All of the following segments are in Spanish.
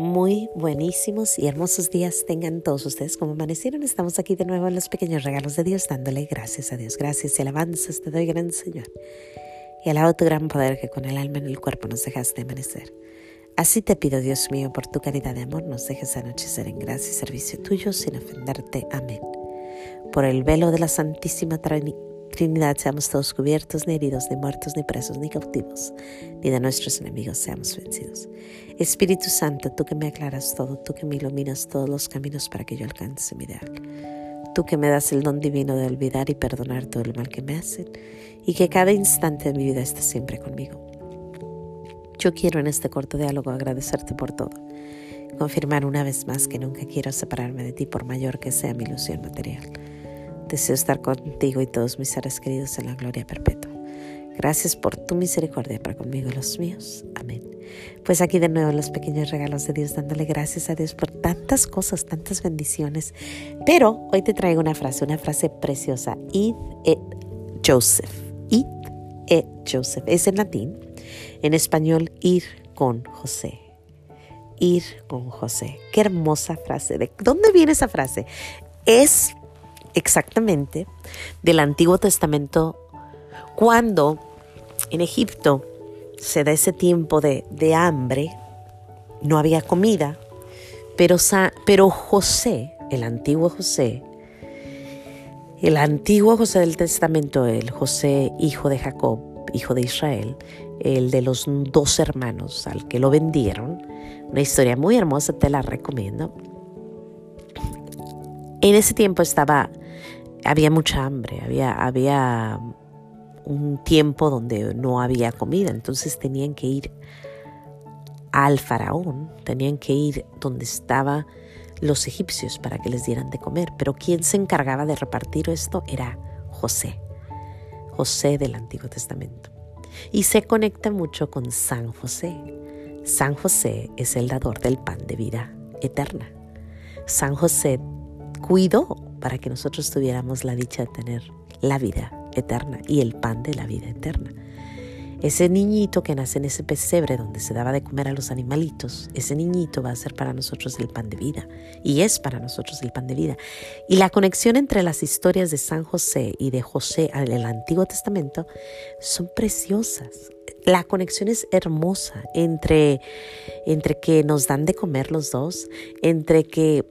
Muy buenísimos y hermosos días tengan todos ustedes como amanecieron. Estamos aquí de nuevo en los pequeños regalos de Dios, dándole gracias a Dios. Gracias y alabanzas te doy, gran Señor. Y alabo tu gran poder que con el alma en el cuerpo nos dejaste amanecer. Así te pido, Dios mío, por tu caridad de amor, nos dejes anochecer en gracia y servicio tuyo sin ofenderte. Amén. Por el velo de la Santísima Trinidad seamos todos cubiertos, ni heridos, ni muertos, ni presos, ni cautivos, ni de nuestros enemigos seamos vencidos. Espíritu Santo, tú que me aclaras todo, tú que me iluminas todos los caminos para que yo alcance mi ideal. Tú que me das el don divino de olvidar y perdonar todo el mal que me hacen y que cada instante de mi vida esté siempre conmigo. Yo quiero en este corto diálogo agradecerte por todo, confirmar una vez más que nunca quiero separarme de ti por mayor que sea mi ilusión material. Deseo estar contigo y todos mis seres queridos en la gloria perpetua. Gracias por tu misericordia para conmigo y los míos. Amén. Pues aquí de nuevo los pequeños regalos de Dios, dándole gracias a Dios por tantas cosas, tantas bendiciones. Pero hoy te traigo una frase, una frase preciosa. Id et Joseph. Id et Joseph. Es en latín. En español, ir con José. Ir con José. Qué hermosa frase. ¿De dónde viene esa frase? Es exactamente del Antiguo Testamento cuando en Egipto se da ese tiempo de, hambre, no había comida, pero, pero José, el antiguo José, el antiguo José del Testamento, el José hijo de Jacob, hijo de Israel, el de los dos hermanos al que lo vendieron, una historia muy hermosa, te la recomiendo. En ese tiempo estaba, había mucha hambre, había, había un tiempo donde no había comida, entonces tenían que ir al faraón, tenían que ir donde estaban los egipcios para que les dieran de comer, pero quien se encargaba de repartir esto era José, José del Antiguo Testamento. Y se conecta mucho con San José. San José es el dador del pan de vida eterna. San José cuidó para que nosotros tuviéramos la dicha de tener la vida eterna y el pan de la vida eterna. Ese niñito que nace en ese pesebre donde se daba de comer a los animalitos, ese niñito va a ser para nosotros el pan de vida y es para nosotros el pan de vida. Y la conexión entre las historias de San José y de José en el Antiguo Testamento son preciosas. La conexión es hermosa entre, entre que nos dan de comer los dos, entre que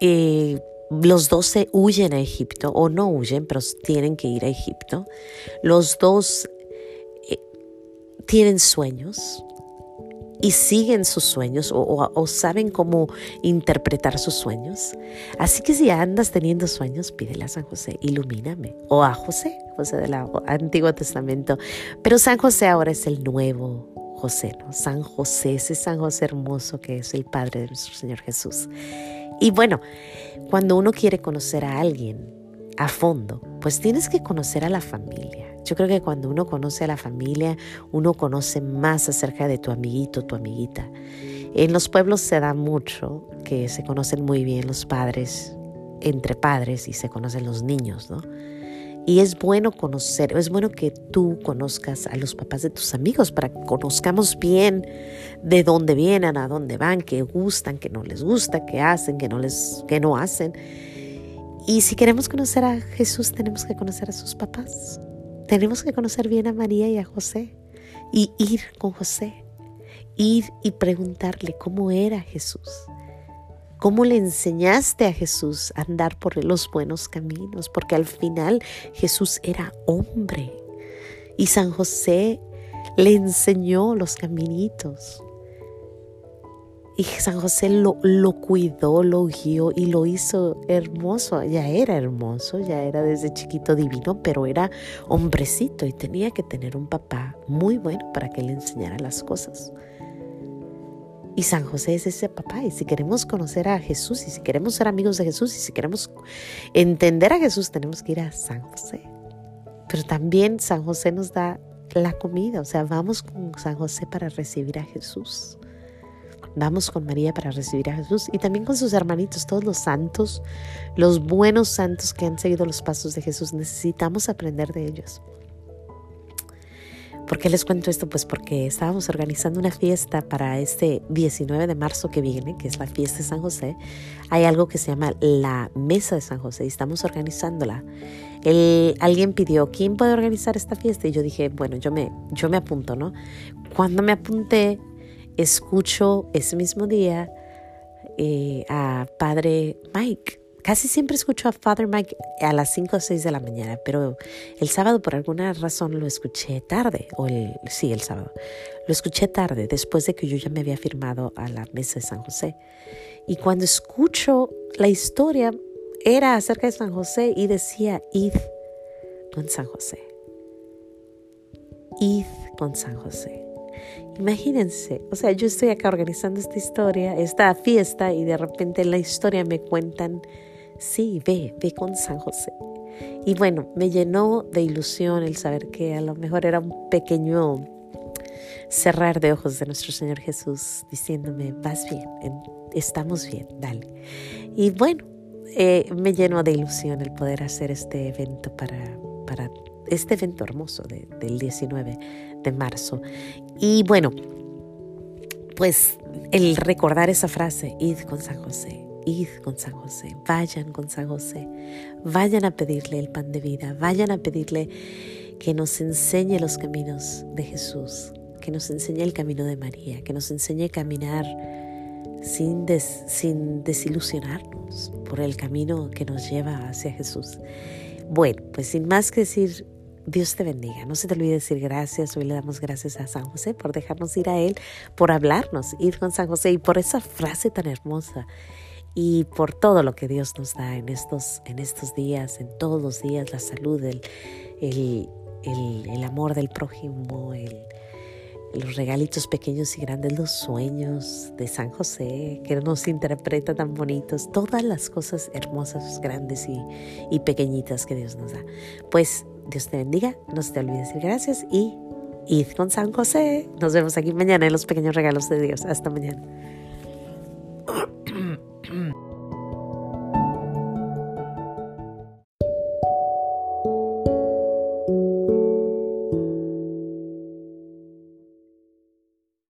eh, los dos se huyen a Egipto, o no huyen, pero tienen que ir a Egipto. Los dos eh, tienen sueños y siguen sus sueños o, saben cómo interpretar sus sueños. Así que si andas teniendo sueños, pídele a San José, ilumíname. O a José, José del Antiguo Testamento. Pero San José ahora es el nuevo José, ¿no? San José, ese San José hermoso que es el Padre de nuestro Señor Jesús. Y bueno, cuando uno quiere conocer a alguien a fondo, pues tienes que conocer a la familia. Yo creo que cuando uno conoce a la familia, uno conoce más acerca de tu amiguito, tu amiguita. En los pueblos se da mucho que se conocen muy bien los padres entre padres y se conocen los niños, ¿no? Y es bueno conocer, es bueno que tú conozcas a los papás de tus amigos para que conozcamos bien de dónde vienen, a dónde van, qué gustan, qué no les gusta, qué hacen, qué no, les, qué no hacen. Y si queremos conocer a Jesús, tenemos que conocer a sus papás. Tenemos que conocer bien a María y a José y ir con José. Ir y preguntarle cómo era Jesús ¿Cómo le enseñaste a Jesús a andar por los buenos caminos? Porque al final Jesús era hombre y San José le enseñó los caminitos. Y San José lo, lo, cuidó, lo guió y lo hizo hermoso. Ya era hermoso, ya era desde chiquito divino, pero era hombrecito y tenía que tener un papá muy bueno para que le enseñara las cosas. Y San José es ese papá. Y si queremos conocer a Jesús y si queremos ser amigos de Jesús y si queremos entender a Jesús, tenemos que ir a San José. Pero también San José nos da la comida. O sea, vamos con San José para recibir a Jesús. Vamos con María para recibir a Jesús y también con sus hermanitos, todos los santos, los buenos santos que han seguido los pasos de Jesús. Necesitamos aprender de ellos. ¿Por qué les cuento esto? Pues porque estábamos organizando una fiesta para este 19 de marzo que viene, que es la fiesta de San José. Hay algo que se llama la Mesa de San José y estamos organizándola. alguien pidió, ¿quién puede organizar esta fiesta? Y yo dije, bueno, yo me, yo me apunto, ¿no? Cuando me apunté, escucho ese mismo día eh, a Padre Mike Casi siempre escucho a Father Mike a las 5 o 6 de la mañana, pero el sábado por alguna razón lo escuché tarde, o el, sí, el sábado. Lo escuché tarde, después de que yo ya me había firmado a la mesa de San José. Y cuando escucho la historia, era acerca de San José y decía, id con San José. Id con San José. Imagínense, o sea, yo estoy acá organizando esta historia, esta fiesta, y de repente en la historia me cuentan sí, ve, ve con San José. Y bueno, me llenó de ilusión el saber que a lo mejor era un pequeño cerrar de ojos de nuestro Señor Jesús diciéndome, vas bien, estamos bien, dale. Y bueno, eh, me llenó de ilusión el poder hacer este evento para, para este evento hermoso del 19 de marzo. Y bueno, pues el recordar esa frase, id con San José, id con San José, vayan con San José, vayan a pedirle el pan de vida, vayan a pedirle que nos enseñe los caminos de Jesús, que nos enseñe el camino de María, que nos enseñe a caminar sin, sin desilusionarnos por el camino que nos lleva hacia Jesús. Bueno, pues sin más que decir, Dios te bendiga. No se te olvide decir gracias. Hoy le damos gracias a San José por dejarnos ir a Él, por hablarnos, ir con San José y por esa frase tan hermosa y por todo lo que Dios nos da en estos, en estos días, en todos los días, la salud, el, el, amor del prójimo, los regalitos pequeños y grandes, los sueños de San José, que nos interpreta tan bonitos, todas las cosas hermosas, grandes y, y pequeñitas que Dios nos da. Pues Dios te bendiga, no se te olvide decir gracias y id con San José. Nos vemos aquí mañana en los pequeños regalos de Dios. Hasta mañana.